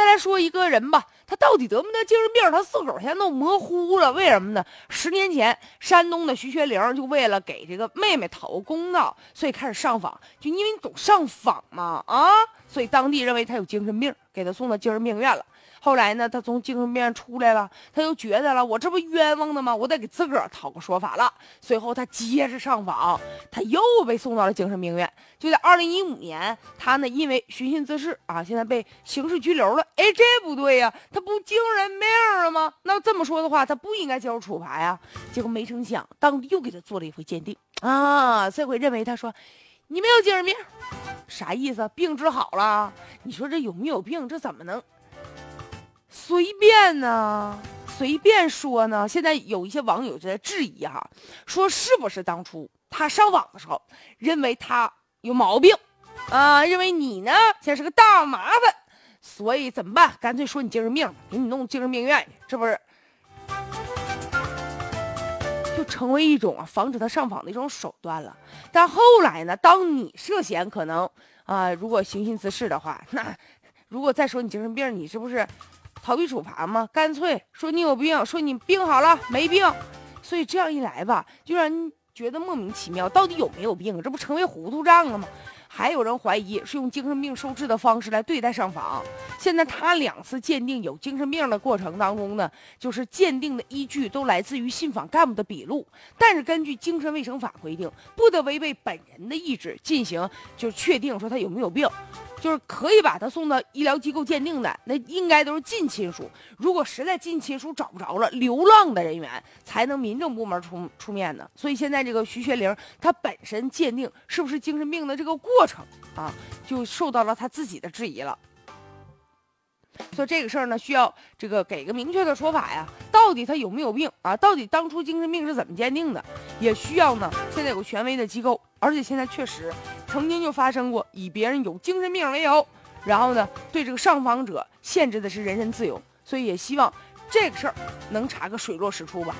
再来说一个人吧，他到底得没得精神病？他自个儿现在都模糊了。为什么呢？十年前，山东的徐学玲就为了给这个妹妹讨个公道，所以开始上访。就因为你总上访嘛，啊，所以当地认为他有精神病，给他送到精神病院了。后来呢，他从精神病院出来了，他又觉得了，我这不冤枉的吗？我得给自个儿讨个说法了。随后他接着上访，他又被送到了精神病院。就在二零一五年，他呢因为寻衅滋事啊，现在被刑事拘留了。哎，这不对呀，他不精神病了吗？那这么说的话，他不应该接受处罚呀。结果没成想，当地又给他做了一回鉴定啊，这回认为他说你没有精神病，啥意思？病治好了？你说这有没有病？这怎么能？随便呢，随便说呢。现在有一些网友就在质疑哈，说是不是当初他上网的时候，认为他有毛病，啊，认为你呢现在是个大麻烦，所以怎么办？干脆说你精神病，给你弄精神病院去，这不是就成为一种啊防止他上访的一种手段了？但后来呢，当你涉嫌可能啊，如果行刑滋事的话，那如果再说你精神病，你是不是？逃避处罚吗？干脆说你有病，说你病好了没病，所以这样一来吧，就让人觉得莫名其妙，到底有没有病？这不成为糊涂账了吗？还有人怀疑是用精神病收治的方式来对待上访。现在他两次鉴定有精神病的过程当中呢，就是鉴定的依据都来自于信访干部的笔录，但是根据精神卫生法规定，不得违背本人的意志进行就确定说他有没有病。就是可以把他送到医疗机构鉴定的，那应该都是近亲属。如果实在近亲属找不着了，流浪的人员才能民政部门出出面呢。所以现在这个徐学玲，她本身鉴定是不是精神病的这个过过程啊，就受到了他自己的质疑了。所以这个事儿呢，需要这个给个明确的说法呀，到底他有没有病啊？到底当初精神病是怎么鉴定的？也需要呢，现在有个权威的机构，而且现在确实曾经就发生过以别人有精神病为由，然后呢对这个上访者限制的是人身自由，所以也希望这个事儿能查个水落石出吧。